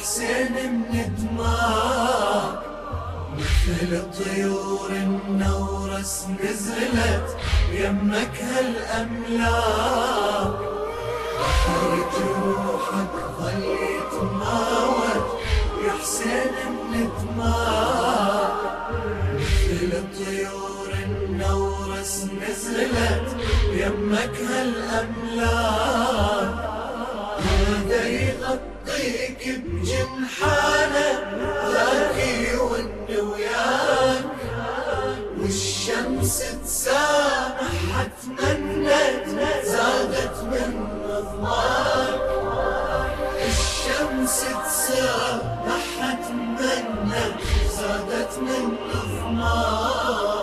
حسين من دماك مثل طيور النورس نزلت يمك هالأملاك بحر جروحك ظل يتماوج يا حسين من دماك مثل طيور النورس نزلت يمك هالأملاك هذا اركب جنحانا ذاكي والنويان والشمس تسامح تمنت زادت من رضوان الشمس تسامح تمنت زادت من رضوان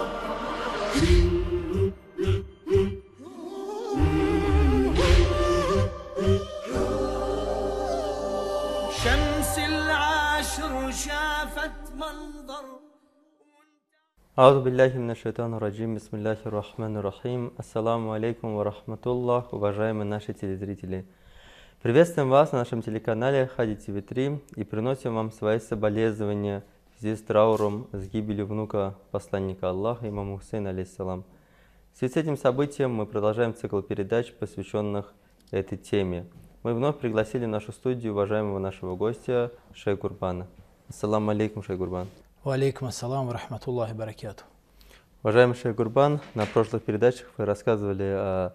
Аузу билляхи мина шайтану раджим, бисмилляхи рахману рахим, ассаламу алейкум ва рахматуллах, уважаемые наши телезрители. Приветствуем вас на нашем телеканале Хади ТВ 3 и приносим вам свои соболезнования в связи с трауром с гибелью внука посланника Аллаха, имама Хусейна, алейхиссалам. В связи с этим событием мы продолжаем цикл передач, посвященных этой теме. Мы вновь пригласили в нашу студию уважаемого нашего гостя Шейх Гурбана. Ассаламу алейкум, Шейх Гурбан. Валейкум ассалам рахматуллахи баракату. Уважаемый Шейх Гурбан, на прошлых передачах вы рассказывали,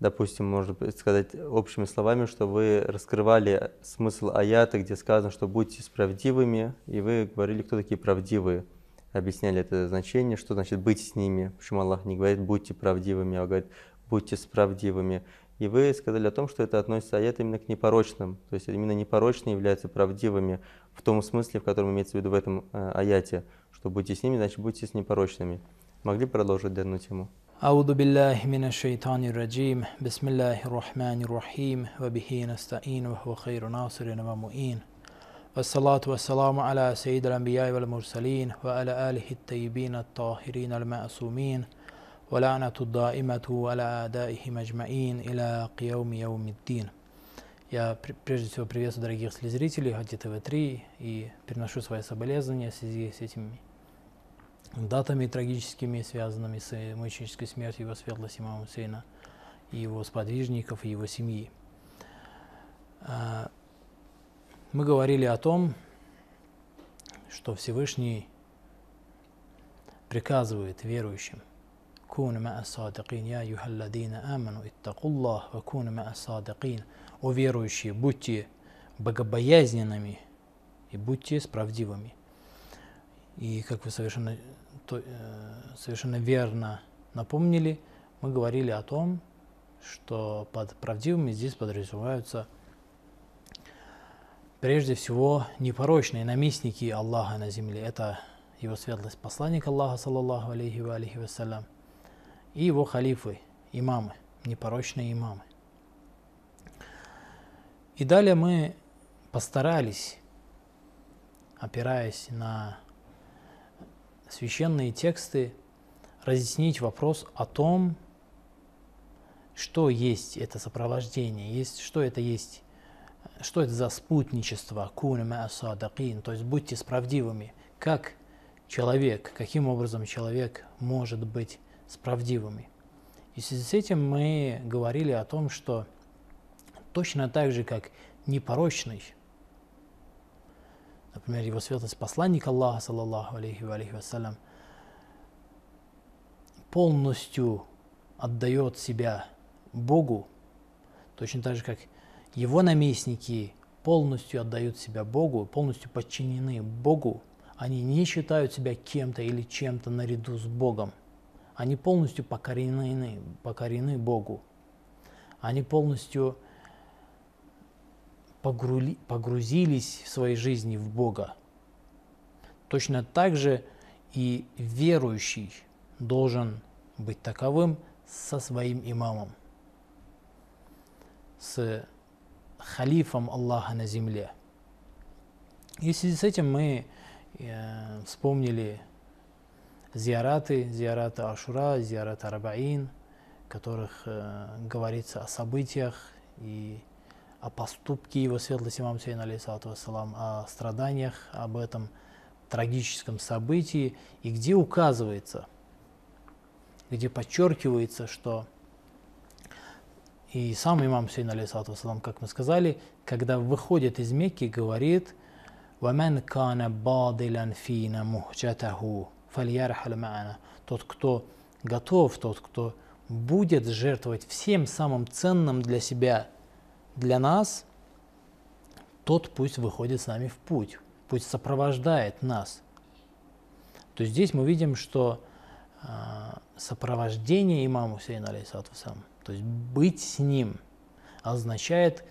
допустим, можно сказать общими словами, что вы раскрывали смысл аята, где сказано, что будьте справедливыми, и вы говорили, кто такие правдивые. Объясняли это значение, что значит быть с ними, почему Аллах не говорит будьте правдивыми, а говорит будьте справедливыми. И вы сказали о том, что это относится аят именно к непорочным, то есть именно непорочные являются правдивыми в том смысле, в котором имеется в виду в этом э, аяте, что будьте с ними, значит будьте с непорочными. Могли продолжить данную тему? أعوذ بالله من الشيطان الرجيم بسم الله الرحمن الرحيم وبه نستعين وهو خير ناصر ومؤين والصلاة والسلام على سيد الأنبياء والمرسلين وعلى آله الطيبين الطاهرين المعصومين ولعنة الدائمة على أعدائهم أجمعين إلى قيوم يوم الدين Я пр- прежде всего приветствую дорогих телезрителей Хади ТВ-3 и переношу свои соболезнования в связи с этими датами трагическими, связанными с э, мученической смертью его светлости имама Хусейна и его сподвижников, и его семьи. А, Мы говорили о том, что Всевышний приказывает верующим كونوا مع الصادقين يا أيها الذين آمنوا اتقوا الله وكونوا مع الصادقين О верующие, будьте богобоязненными и будьте справедливыми. И как вы совершенно, то- э, совершенно верно напомнили, мы говорили о том, что под правдивыми здесь подразумеваются прежде всего непорочные наместники Аллаха на земле. Это его светлость посланник Аллаха, саллаллаху алейхи ва алейхи вассалям, и его халифы, имамы, непорочные имамы. И далее мы постарались, опираясь на священные тексты, разъяснить вопрос о том, что есть это сопровождение, есть, что это есть, что это за спутничество, куна ма садакин, то есть будьте справдивыми, как человек, каким образом человек может быть справдивыми. И в связи с этим мы говорили о том, что точно так же, как непорочный, например, его светлость посланник Аллаха, саллаллаху алейхи ва алейхи вассалям, полностью отдает себя Богу, точно так же, как его наместники полностью отдают себя Богу, полностью подчинены Богу, они не считают себя кем-то или чем-то наряду с Богом. Они полностью покорены, покорены Богу. Они полностью погрули- погрузились в своей жизни в Бога. Точно так же и верующий должен быть таковым со своим имамом, с халифом Аллаха на земле. И в связи с этим мы э, вспомнили зиараты, зиараты Ашура, зиараты Арбаин, в которых э, говорится о событиях и о поступке его светлости имам Сейн, вассалам, о страданиях, об этом трагическом событии, и где указывается, где подчеркивается, что и сам имам Сейн, вассалам, как мы сказали, когда выходит из Мекки, говорит «Вамен кана бадилян фина мухджатаху фальярхал ма'ана» Тот, кто готов, тот, кто будет жертвовать всем самым ценным для себя, для нас, тот пусть выходит с нами в путь, пусть сопровождает нас. То есть здесь мы видим, что э, сопровождение имаму Хусейна, алейхиссалату то есть быть с ним, означает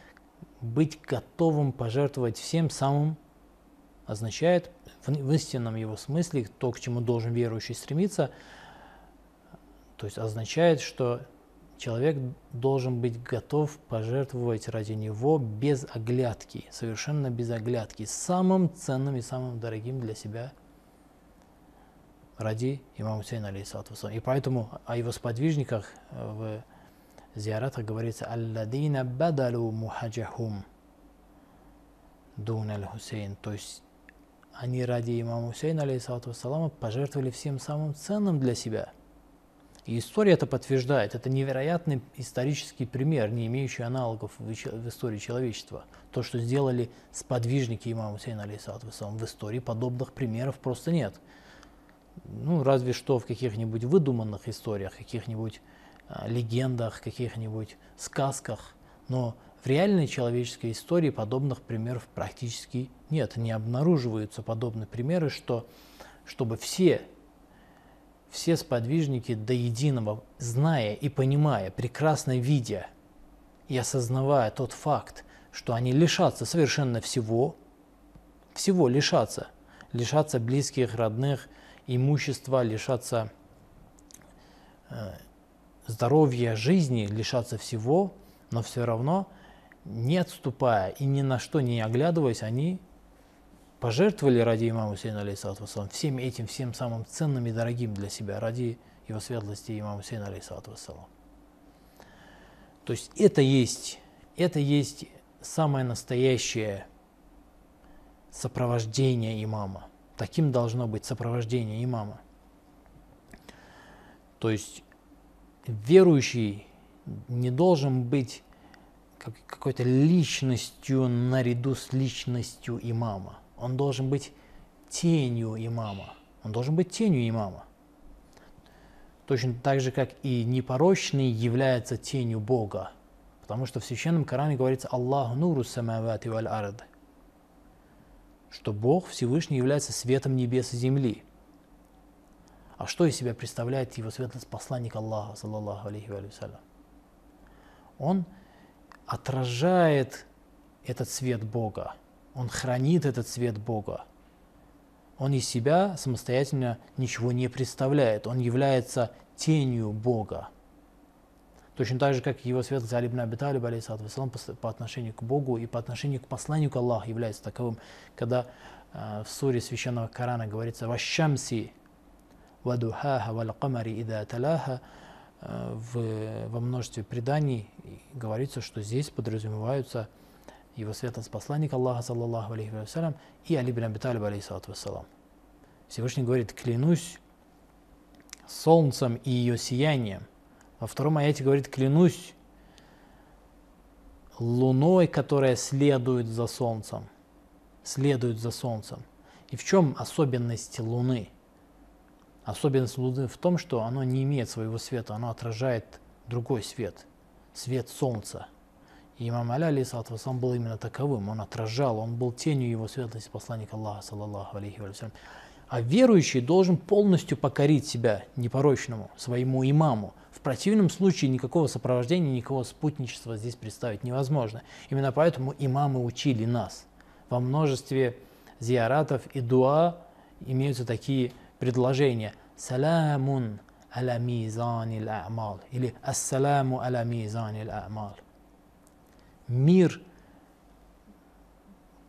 быть готовым пожертвовать всем самым, означает в, истинном его смысле, то, к чему должен верующий стремиться, то есть означает, что человек должен быть готов пожертвовать ради него без оглядки, совершенно без оглядки, самым ценным и самым дорогим для себя ради имама Хусейна, алейхиссалату И поэтому о его сподвижниках в зиаратах говорится «Алладина бадалу мухаджахум дун аль-Хусейн». То есть они ради имама Хусейна, алейхиссалату пожертвовали всем самым ценным для себя. И история это подтверждает. Это невероятный исторический пример, не имеющий аналогов в, истории человечества. То, что сделали сподвижники имама Хусейна, алейхиссалату в истории подобных примеров просто нет. Ну, разве что в каких-нибудь выдуманных историях, каких-нибудь а, легендах, каких-нибудь сказках, но в реальной человеческой истории подобных примеров практически нет. Не обнаруживаются подобные примеры, что, чтобы все, все сподвижники до единого, зная и понимая, прекрасно видя и осознавая тот факт, что они лишатся совершенно всего, всего лишатся, лишатся близких, родных, имущества, лишатся э, здоровья, жизни, лишаться всего, но все равно, не отступая и ни на что не оглядываясь, они пожертвовали ради имама Хусейна, алейхиссалату всем этим, всем самым ценным и дорогим для себя, ради его светлости имама Хусейна, алейхиссалату То есть это есть, это есть самое настоящее сопровождение имама. Таким должно быть сопровождение имама. То есть верующий не должен быть какой-то личностью наряду с личностью имама. Он должен быть тенью имама. Он должен быть тенью имама. Точно так же, как и непорочный является тенью Бога. Потому что в Священном Коране говорится «Аллаху нуру самавати валь арды», что Бог Всевышний является светом небес и земли – а что из себя представляет его светлость посланник Аллаха, саллаллаху алейхи вассалям? Он отражает этот свет Бога, он хранит этот свет Бога. Он из себя самостоятельно ничего не представляет, он является тенью Бога. Точно так же, как его светлость Али ибн Аби Талиб, по отношению к Богу и по отношению к посланнику Аллаха является таковым, когда э, в суре священного Корана говорится «Вашамси вадухаха валь камари ида талаха, в, во множестве преданий говорится, что здесь подразумеваются его светлость посланник Аллаха, саллаллаху алейхи вассалям, и Али бин Абиталиб, алейхиссалату вассалам. Всевышний говорит, клянусь солнцем и ее сиянием. Во втором аяте говорит, клянусь луной, которая следует за солнцем. Следует за солнцем. И в чем особенность луны? Особенность Луны в том, что оно не имеет своего света, оно отражает другой свет, свет Солнца. И имам Аля, алейхиссалату сам был именно таковым, он отражал, он был тенью его светлости посланника Аллаха, саллаллаху алейхи вассалям. А верующий должен полностью покорить себя непорочному, своему имаму. В противном случае никакого сопровождения, никакого спутничества здесь представить невозможно. Именно поэтому имамы учили нас. Во множестве зиаратов и дуа имеются такие предложение «Саламун аля мизанил а'мал» или «Ассаламу аля мизанил а'мал». Мир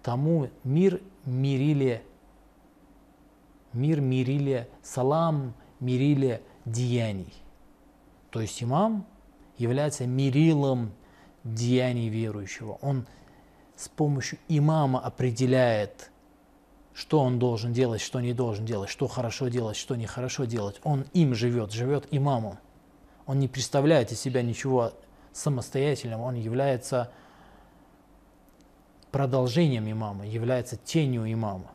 тому, мир мирили, мир мирили, салам мирили деяний. То есть имам является мирилом деяний верующего. Он с помощью имама определяет, что он должен делать, что не должен делать, что хорошо делать, что нехорошо делать. Он им живет, живет имамом. Он не представляет из себя ничего самостоятельного, он является продолжением имама, является тенью имама.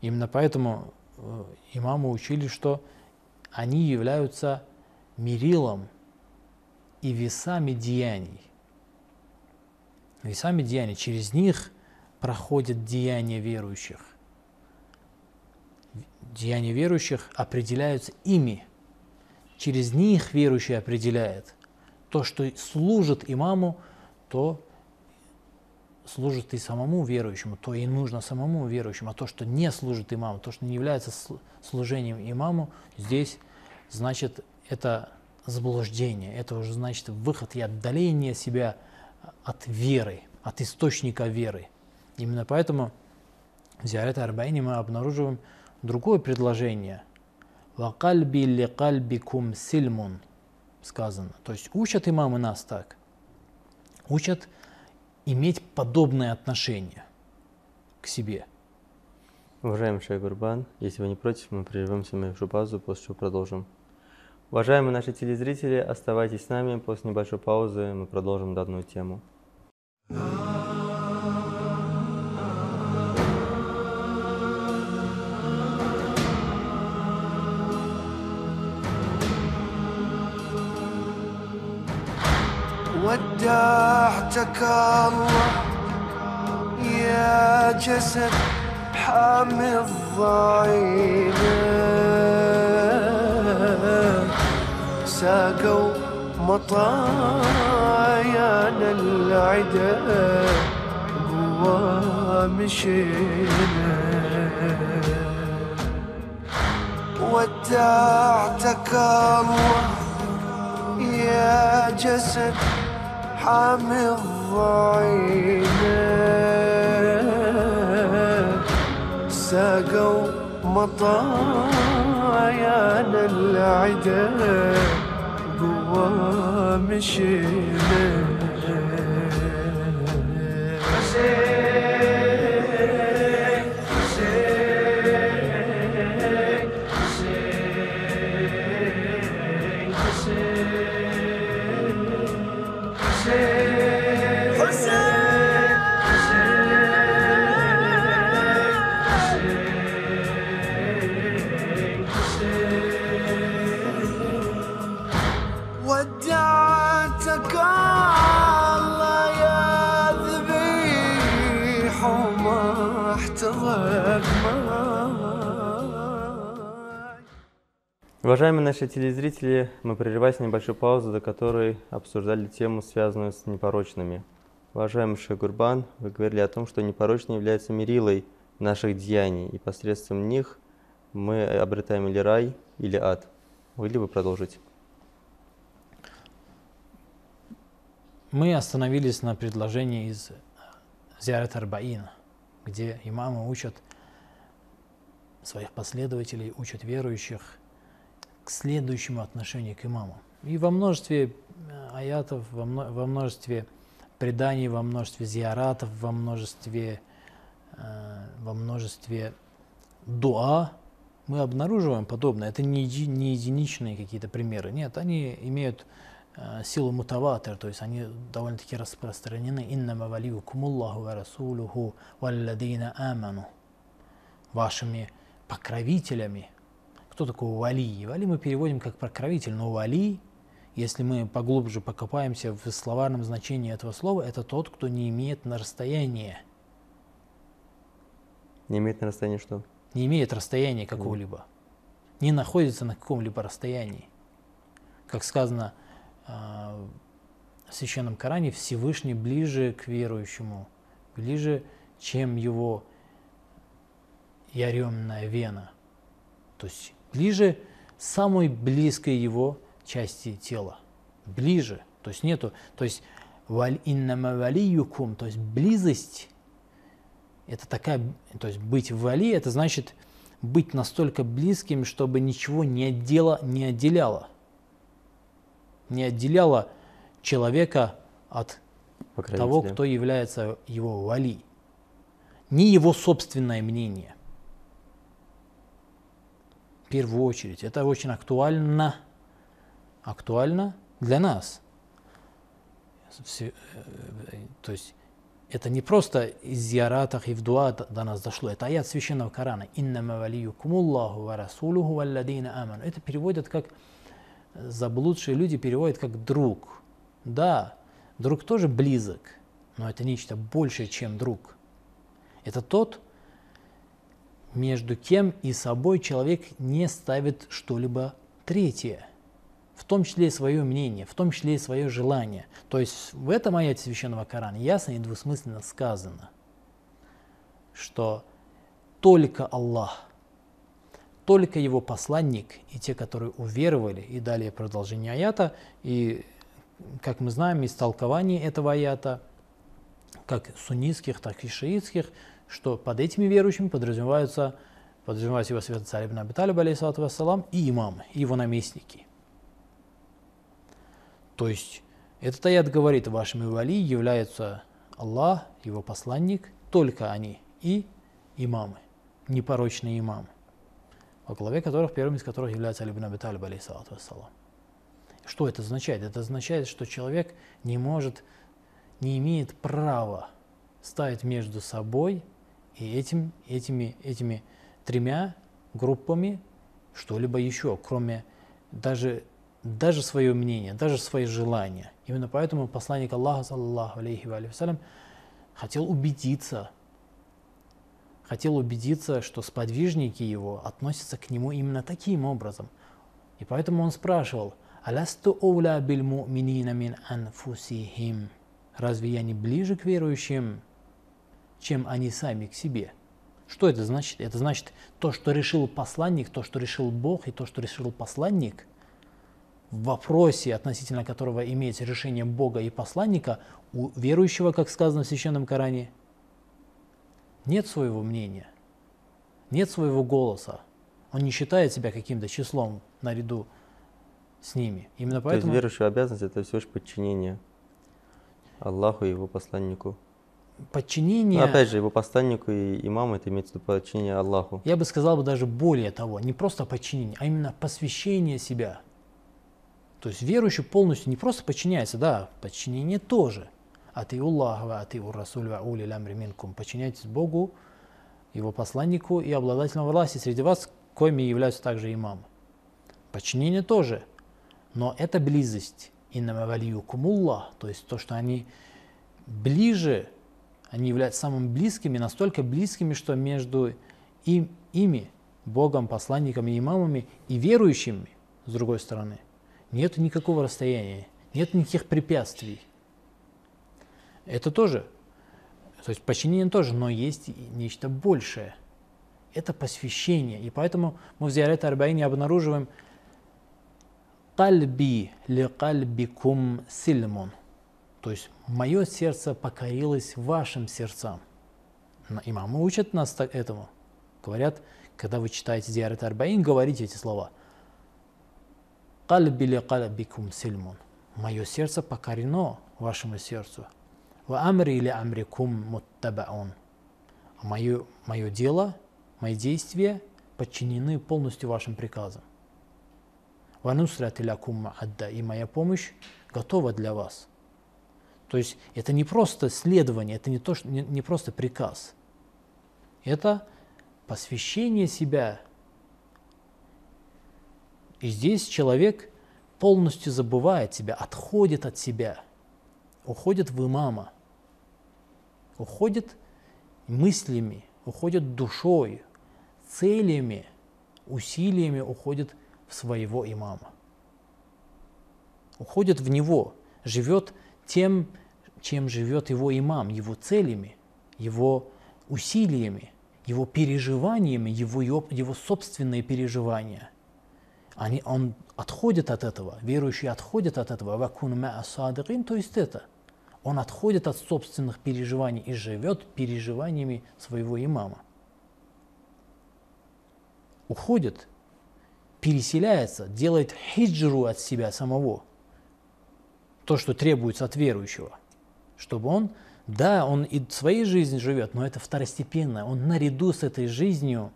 Именно поэтому э, имамы учили, что они являются мерилом и весами деяний. Весами деяний. Через них проходят деяния верующих. Деяния верующих определяются ими. Через них верующий определяет. То, что служит имаму, то служит и самому верующему, то и нужно самому верующему, а то, что не служит имаму, то, что не является служением имаму, здесь значит это заблуждение, это уже значит выход и отдаление себя от веры, от источника веры. Именно поэтому в Зиарет Арбаине мы обнаруживаем другое предложение. «Вакальби ли кальбикум сильмун» сказано. То есть учат имамы нас так. Учат иметь подобное отношение к себе. Уважаемый Шейх Гурбан, если вы не против, мы прервемся на небольшую паузу, после чего продолжим. Уважаемые наши телезрители, оставайтесь с нами. После небольшой паузы мы продолжим данную тему. ودعتك الله يا جسد حامي الضعينة ساقوا مطايانا العدا قوى مشينا. ودعتك الله يا جسد حامي الضعينة ساقوا مطايانا العدا قوى مشينا. Уважаемые наши телезрители, мы прерывались небольшую паузу, до которой обсуждали тему, связанную с непорочными. Уважаемый Шейх Гурбан, вы говорили о том, что непорочный является мерилой наших деяний, и посредством них мы обретаем или рай, или ад. Могли бы продолжить? Мы остановились на предложении из Зиарат Арбаин, где имамы учат своих последователей, учат верующих к следующему отношению к имаму. И во множестве э, аятов, во, мно- во множестве преданий, во множестве зиаратов, во множестве, э, во множестве дуа мы обнаруживаем подобное. Это не, не единичные какие-то примеры. Нет, они имеют э, силу мутаватир, то есть они довольно-таки распространены. «Иннама валиюкумуллаху ва расулуху валладина аману» вашими покровителями. Кто такой вали? Вали мы переводим как покровитель, но вали, если мы поглубже покопаемся в словарном значении этого слова, это тот, кто не имеет на расстояние, Не имеет на расстоянии что? не имеет расстояния какого-либо, не находится на каком-либо расстоянии. Как сказано э, в Священном Коране, Всевышний ближе к верующему, ближе, чем его яремная вена. То есть ближе самой близкой его части тела. Ближе. То есть нету, то есть валь иннама валиюкум, то есть близость это такая, то есть быть в вали, это значит быть настолько близким, чтобы ничего не, отдело, не отделяло. Не отделяло человека от того, кто является его вали. Не его собственное мнение. Первую очередь. Это очень актуально. Актуально для нас. Все- э, То есть это не просто из зияратах и в дуа до нас дошло. Это аят священного Корана. «Иннама валиюкумуллаху ва расулуху валладина аману». Это переводят как заблудшие люди переводят как друг. Да, друг тоже близок, но это нечто большее, чем друг. Это тот, между кем и собой человек не ставит что-либо третье, в том числе и свое мнение, в том числе и свое желание. То есть в этом аяте Священного Корана ясно и двусмысленно сказано, что только Аллах, только его посланник и те, которые уверовали, и далее продолжение аята, и как мы знаем из толкований этого аята, как суннитских, так и шиитских, что под этими верующими подразумеваются, подразумевается его святой царь Ибн Аби Талиб, алейхиссалату вассалам, и имамы, и его наместники. То есть этот аят говорит, вашими вали являются Аллах, его посланник, только они и имамы, непорочные имамы, во главе которых, первым из которых является Али ибн Аби Талиб, алейхиссалату вассалам. Что это означает? Это означает, что человек не может, не имеет права ставить между собой и этим, этими, этими тремя группами что-либо еще, кроме даже, даже свое мнение, даже свои желания. Именно поэтому посланник Аллаха, саллаллаху алейхи ва вассалям, хотел убедиться, хотел убедиться, что сподвижники его относятся к нему именно таким образом. И поэтому он спрашивал, «Алясту оуля биль му'минина мин анфусихим?» Разве я не ближе к верующим, чем они сами к себе? Что это значит? Это значит то, что решил посланник, то, что решил Бог, и то, что решил посланник, в вопросе, относительно которого имеется решение Бога и посланника, у верующего, как сказано в Священном Коране, нет своего мнения, нет своего голоса. Он не считает себя каким-то числом наряду с ними. Именно То есть поэтому верующая обязанность это всего лишь подчинение Аллаху и его посланнику. Подчинение... Но опять же, его посланнику и имаму это имеется в виду подчинение Аллаху. Я бы сказал бы даже более того, не просто подчинение, а именно посвящение себя. То есть верующий полностью не просто подчиняется, да, подчинение тоже. А ты Аллаха, а ты Расуль, ва ули лямри минкум. Подчиняйтесь Богу, его посланнику и обладателям власти среди вас, коими являются также имамы. Подчинение тоже. Но это близость. Иннама валиюкумуллах, то есть то, что они ближе, они являются самыми близкими, настолько близкими, что между им, ими, Богом, посланниками, имамами и верующими, с другой стороны, нет никакого расстояния, нет никаких препятствий. Это тоже, то есть подчинение тоже, но есть нечто большее. Это посвящение. И поэтому мы в Зиарет Арбаине обнаруживаем «Кальби ли кальбикум сильмун». То есть мое сердце покорилось вашим сердцам. Имамы учат нас этому. Говорят, когда вы читаете Зиарет Арбаин, говорите эти слова. «Кальби ли кальбикум сильмун». Мое сердце покорено вашему сердцу. «Ва амри ли амрикум муттабаун». А мое, мое дело, мои действия подчинены полностью вашим приказам. «Ванусрати лякум адда» и моя помощь готова для вас. То есть это не просто следование, это не, то, что- не, не просто приказ. Это посвящение себя. И здесь человек полностью забывает себя, отходит от себя, уходит в имама, уходит мыслями, уходит душой, целями, усилиями уходит в своего имама. Уходит в него, живет тем, чем живет его имам, его целями, его усилиями, его переживаниями, его, его собственные переживания. Они, он отходит от этого, верующий отходит от этого, «Вакун ма'a садикин», то есть это. Он отходит от собственных переживаний и живет переживаниями своего имама. Уходит, переселяется, делает хиджру от себя самого. То, что требуется от верующего, чтобы он, да, он и своей жизнью живет, но это второстепенно. Он наряду с этой жизнью,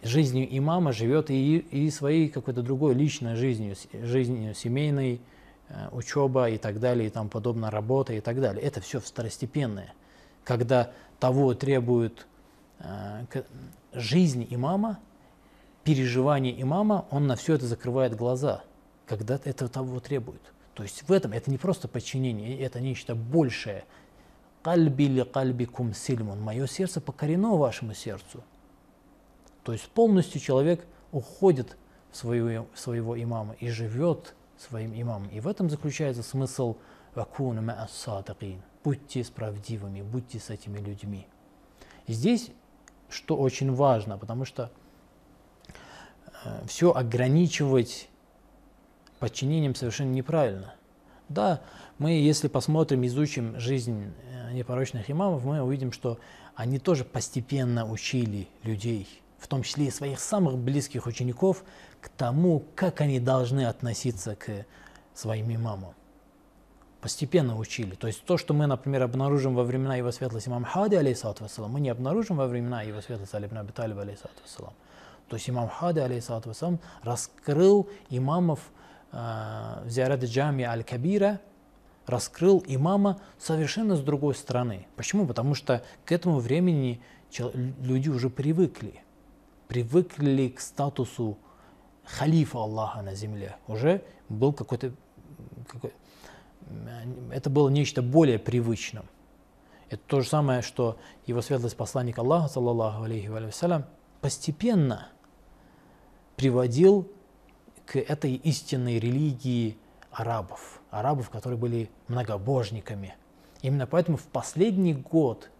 жизнью имама живет и, и своей какой-то другой личной жизнью, жизнью семейной, э, учеба и так далее, и тому подобное, работа и так далее. Это все второстепенное. Когда того требует э, жизнь имама, переживание имама, он на все это закрывает глаза, когда это того требует. То есть в этом это не просто подчинение, это нечто большее. Кальби ли кальбикум сильмун. Мое сердце покорено вашему сердцу. То есть полностью человек уходит в свою, в своего имама и живет своим имамом. И в этом заключается смысл «Вакуну ма'ас садикин». Будьте будьте с этими людьми. Здесь, что очень важно, потому что все ограничивать подчинением совершенно неправильно. Да, мы, если посмотрим, изучим жизнь э, непорочных имамов, мы увидим, что они тоже постепенно учили людей, в том числе и своих самых близких учеников, к тому, как они должны относиться к своим имамам. Постепенно учили. То есть то, что мы, например, обнаружим во времена его светлости имам Хади, алейхиссалату вассалам, мы не обнаружим во времена его светлости Али ибн Аби Талиба, алейхиссалату вассалам. То есть имам Хади, алейхиссалату вассалам, раскрыл имамов в Зиарат Джами Аль-Кабира, раскрыл имама совершенно с другой стороны. Почему? Потому что к этому времени люди уже привыкли. Привыкли к статусу халифа Аллаха на земле. Уже был какой-то... какой- это было нечто более привычным. Это то же самое, что его светлость посланник Аллаха, саллаллаху алейхи ва салям, постепенно приводил к этой истинной религии арабов, арабов, которые были многобожниками. Именно поэтому в последний год,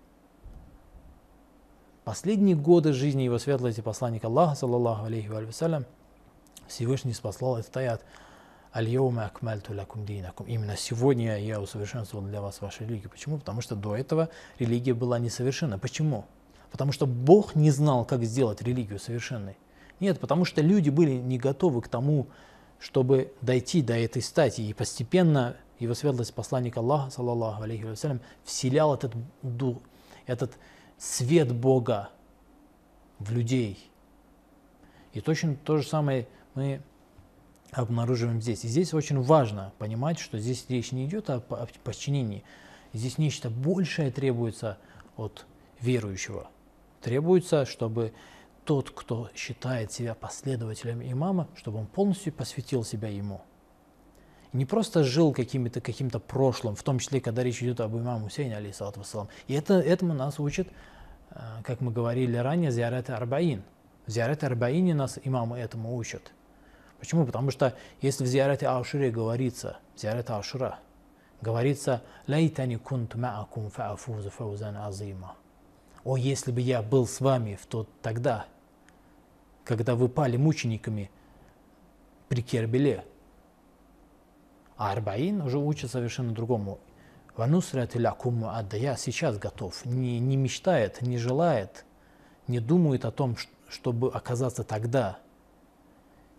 последние годы жизни его светлости посланника Аллаха, саллаллаху алейхи ва салям, Всевышний спаслал этот аят «Аль-йоума акмальту лакум динакум». Именно сегодня я усовершенствовал для вас вашу религию. Почему? Потому что до этого религия была несовершенна. Почему? Потому что Бог не знал, как сделать религию совершенной. Нет, потому что люди были не готовы к тому, чтобы дойти до этой стати. И постепенно его светлость посланник Аллаха, саллаллаху алейхи вассалям, вселял этот дух, этот свет Бога в людей. И точно то же самое мы обнаруживаем здесь. И здесь очень важно понимать, что здесь речь не идет о по- о подчинении. Здесь нечто большее требуется от верующего. Требуется, чтобы тот, кто считает себя последователем имама, чтобы он полностью посвятил себя ему. Не просто жил каким-то каким-то прошлым, в том числе, когда речь идет об имаме Хусейне, алейхиссалату вассалам. И это, этому нас учит, э, как мы говорили ранее, Зиарат Арбаин. В Зиарат Арбаине нас имамы этому учат. Почему? Потому что если в Зиарате Ашуре говорится, в Зиарате Ашура, говорится «Лайтани кунт ма'акум фа'афуза фаузан азима». О, если бы я был с вами в тот тогда, когда вы пали мучениками при Кербеле. А Арбаин уже учит совершенно другому. Ванусрат лякуму адда. Я сейчас готов. Не, не мечтает, не желает, не думает о том, чтобы оказаться тогда.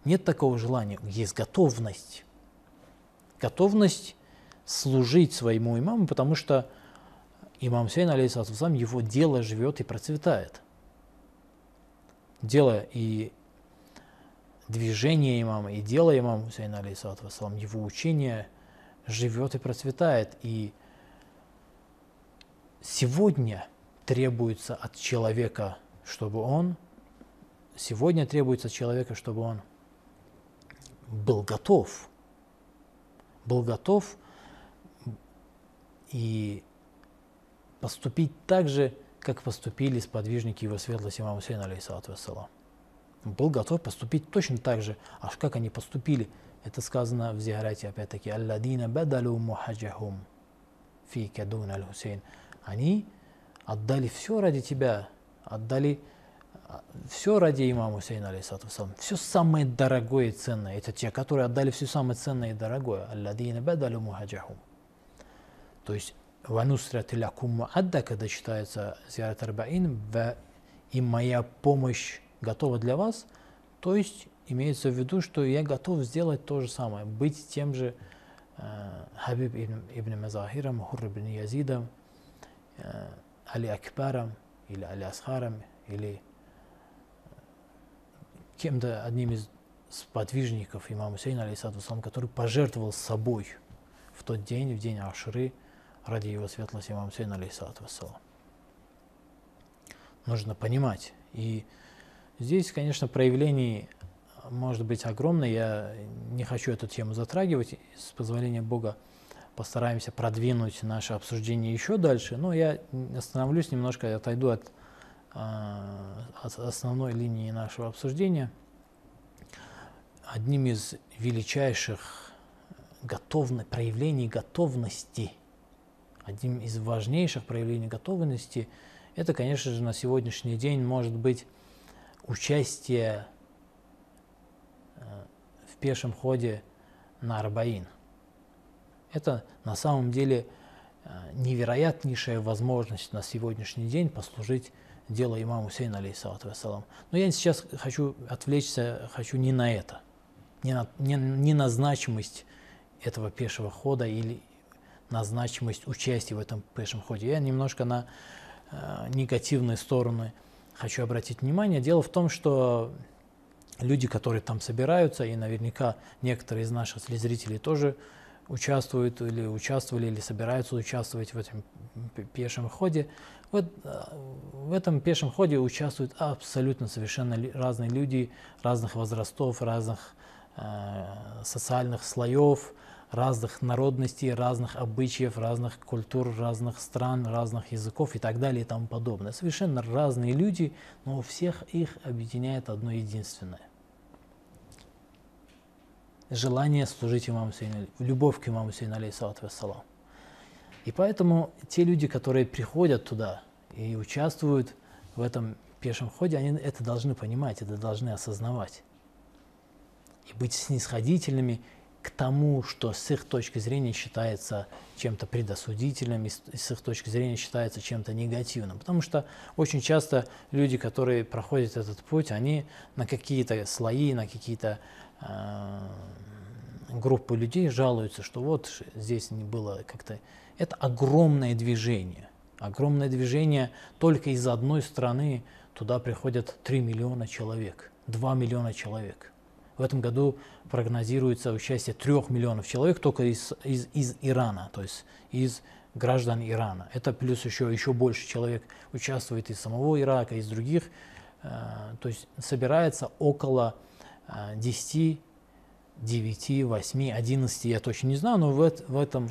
Нет такого желания. Есть готовность. Готовность служить своему имаму, потому что имам Сейн, вассалам, его дело живет и процветает. Дело и движение имама, и дело имама Хусейна, алейхиссалату вассалам, его учение живет и процветает. И сегодня требуется от человека, чтобы он, сегодня требуется от человека, чтобы он был готов, был готов и поступить так же, как поступили сподвижники его светлости имама Хусейна, алейхиссалату вассалам. Был готов поступить точно так же. А как они поступили? Это сказано в Зигарате, опять-таки, «Алладина бадалу мухаджахум фи кадун аль-Хусейн». Они отдали все ради тебя, отдали все ради имама Хусейна, алейхиссалату вассалам. Все самое дорогое и ценное. Это те, которые отдали все самое ценное и дорогое. «Алладина бадалу мухаджахум». То есть «Ванусрат лякум муадда», когда читается Зиарат Арбаин, «Ва- «И моя помощь готова для вас», то есть имеется в виду, что я готов сделать то же самое, быть тем же э, Хабиб ибн, ибн Мазахира, Мухур ибн Язида, э, Али Акбаром или Али Асхаром, или кем-то одним из сподвижников имама Хусейна, алейсалату который пожертвовал собой в тот день, в день Ашры, ради его светлости имама Хусейна, алейсалату вассалам. Нужно понимать. И здесь, конечно, проявлений может быть огромное. Я не хочу эту тему затрагивать. С позволения Бога постараемся продвинуть наше обсуждение еще дальше. Но я остановлюсь немножко, отойду от, а, от основной линии нашего обсуждения. Одним из величайших готовно, проявлений готовности, одним из важнейших проявлений готовности, это, конечно же, на сегодняшний день может быть участие э, в пешем ходе на Арбаин. Это на самом деле э, невероятнейшая возможность на сегодняшний день послужить делу имама Хусейна, алейхиссалату вассалам. Но я сейчас хочу отвлечься, хочу не на это, не на, не, не на значимость этого пешего хода или на значимость участия в этом пешем ходе. Я немножко на э, негативные стороны хочу обратить внимание. Дело в том, что люди, которые там собираются, и наверняка некоторые из наших зрителей тоже участвуют или участвовали, или собираются участвовать в этом пешем ходе. Вот э, в этом пешем ходе участвуют абсолютно совершенно разные люди, разных возрастов, разных э, социальных слоев, разных народностей, разных обычаев, разных культур, разных стран, разных языков и так далее и тому подобное. Совершенно разные люди, но у всех их объединяет одно единственное. Желание служить имаму Сейну, любовь к имаму Сейну, алейхиссалату вассалам. И поэтому те люди, которые приходят туда и участвуют в этом пешем ходе, они это должны понимать, это должны осознавать. И быть снисходительными к тому, что с их точки зрения считается чем-то предосудительным, и с их точки зрения считается чем-то негативным. Потому что очень часто люди, которые проходят этот путь, они на какие-то слои, на какие-то э, группы людей жалуются, что вот здесь не было как-то... Это огромное движение. Огромное движение только из одной страны туда приходят 3 миллиона человек, 2 миллиона человек. В этом году прогнозируется участие трех миллионов человек только из, из, из Ирана, то есть из граждан Ирана. Это плюс еще, еще больше человек участвует из самого Ирака, из других. Э, то есть собирается около 10, 9, 8, 11, я точно не знаю, но в, в этом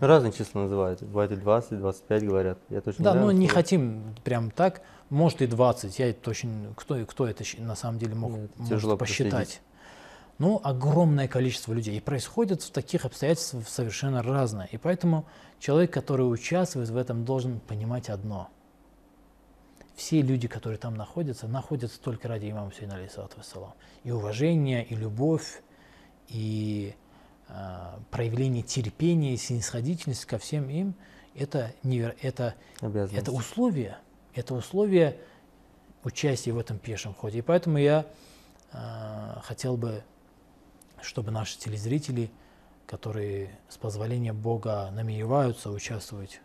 Разные числа называют. Бывает и 20, 25 говорят. Я точно да, не знаю, но не хотим прям так. Может и 20, я точно, кто, кто это на самом деле мог Нет, может посчитать. Ну, огромное количество людей. И происходит в таких обстоятельствах совершенно разное. И поэтому человек, который участвует в этом, должен понимать одно. Все люди, которые там находятся, находятся только ради имама алейхиссалату вассалам. И уважение, и любовь, и проявление терпения, и снисходительность ко всем им, это, невер... это, это условие – это условие участия в этом пешем ходе. И поэтому я э, хотел бы, чтобы наши телезрители, которые с позволения Бога намереваются участвовать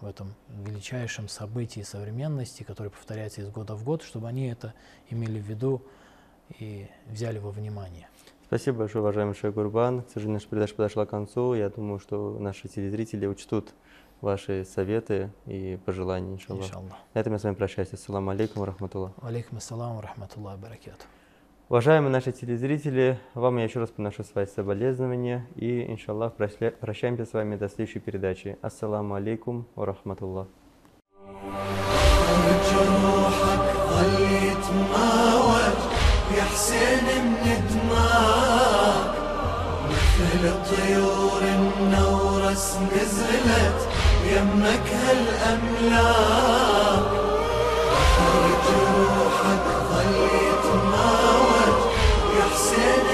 в этом величайшем событии современности, которое повторяется из года в год, чтобы они это имели в виду и взяли во внимание. Спасибо большое, уважаемый Шейх Гурбан. К сожалению, наша передача подошла к концу. Я думаю, что наши телезрители учтут ваши советы и пожелания, иншаллах. Иншаллах. На этом я с вами прощаюсь. Ассаламу алейкум, рахматуллах. Алейкум ассалам, рахматуллах, баракату. Уважаемые наши телезрители, вам я еще раз приношу свои соболезнования и, иншаллах, проща- прощаемся с вами до следующей передачи. Ассаламу алейкум, ва рахматуллах. جروحك ظل يتماوج يا حسين مثل الطيور النورس نزلت يمك هالأملاك بحر جروحك ظل يتماوج يا حسين